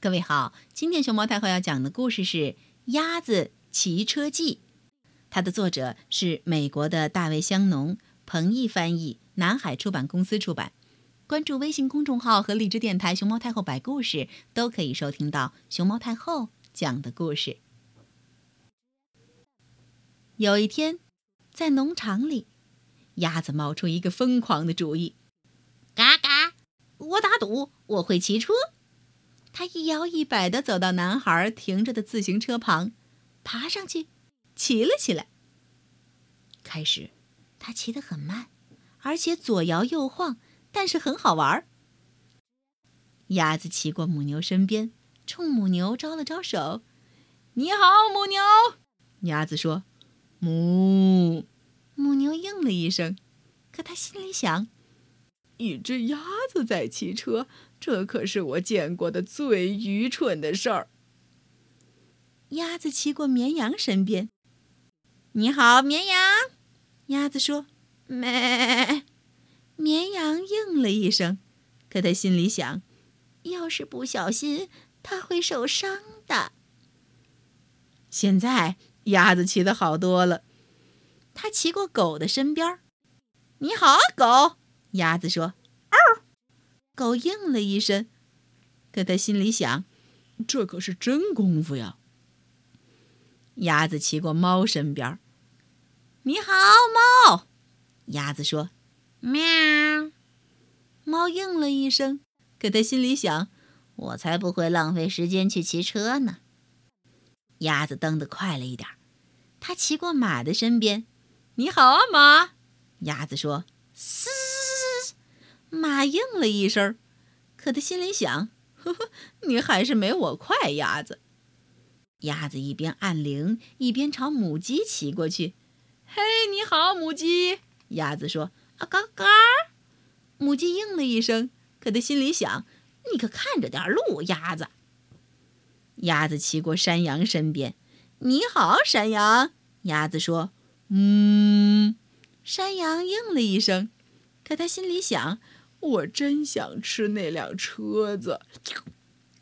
各位好，今天熊猫太后要讲的故事是《鸭子骑车记》，它的作者是美国的大卫·香农，彭毅翻译，南海出版公司出版。关注微信公众号和荔枝电台“熊猫太后摆故事”，都可以收听到熊猫太后讲的故事。有一天，在农场里，鸭子冒出一个疯狂的主意：“嘎嘎，我打赌我会骑车。”他一摇一摆地走到男孩停着的自行车旁，爬上去，骑了起来。开始，他骑得很慢，而且左摇右晃，但是很好玩。鸭子骑过母牛身边，冲母牛招了招手：“你好，母牛。”鸭子说：“母。”母牛应了一声，可他心里想：“一只鸭子在骑车。”这可是我见过的最愚蠢的事儿。鸭子骑过绵羊身边，“你好，绵羊。”鸭子说，“咩。”绵羊应了一声，可他心里想，要是不小心，它会受伤的。现在鸭子骑的好多了，它骑过狗的身边，“你好，狗。”鸭子说。狗应了一声，可他心里想：“这可是真功夫呀。”鸭子骑过猫身边，“你好，猫。”鸭子说，“喵。”猫应了一声，可他心里想：“我才不会浪费时间去骑车呢。”鸭子蹬得快了一点，它骑过马的身边，“你好啊，马。”鸭子说，“嘶。”马应了一声，可他心里想：“呵呵，你还是没我快，鸭子。”鸭子一边按铃，一边朝母鸡骑过去。“嘿，你好，母鸡。”鸭子说，“啊嘎嘎。”母鸡应了一声，可他心里想：“你可看着点路，鸭子。”鸭子骑过山羊身边。“你好，山羊。”鸭子说，“嗯。”山羊应了一声，可他心里想。我真想吃那辆车子，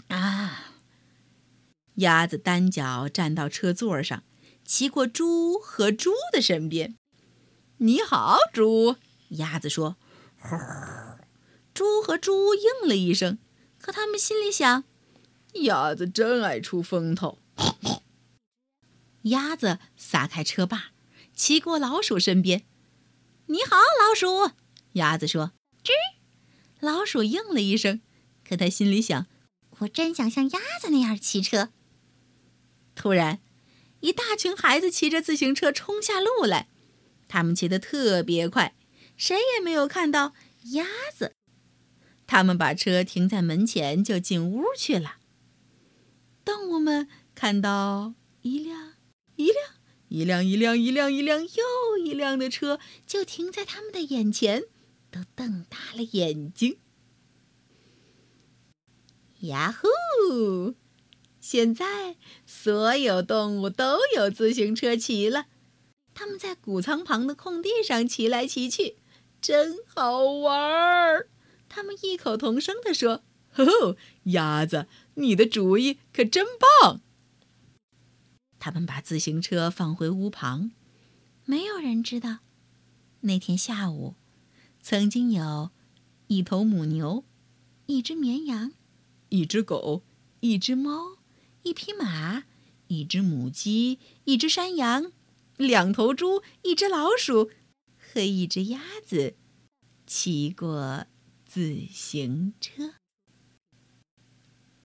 啊！鸭子单脚站到车座上，骑过猪和猪的身边。你好，猪。鸭子说：“猪和猪应了一声，可他们心里想：鸭子真爱出风头。鸭子撒开车把，骑过老鼠身边。你好，老鼠。鸭子说：“。”老鼠应了一声，可他心里想：“我真想像鸭子那样骑车。”突然，一大群孩子骑着自行车冲下路来，他们骑得特别快，谁也没有看到鸭子。他们把车停在门前，就进屋去了。动物们看到一辆一辆一辆一辆一辆一辆又一辆的车，就停在他们的眼前。都瞪大了眼睛。呀呼！现在所有动物都有自行车骑了，他们在谷仓旁的空地上骑来骑去，真好玩儿。他们异口同声地说：“呵呵，鸭子，你的主意可真棒！”他们把自行车放回屋旁，没有人知道那天下午。曾经有，一头母牛，一只绵羊，一只狗，一只猫，一匹马，一只母鸡，一只山羊，两头猪，一只老鼠和一只鸭子，骑过自行车。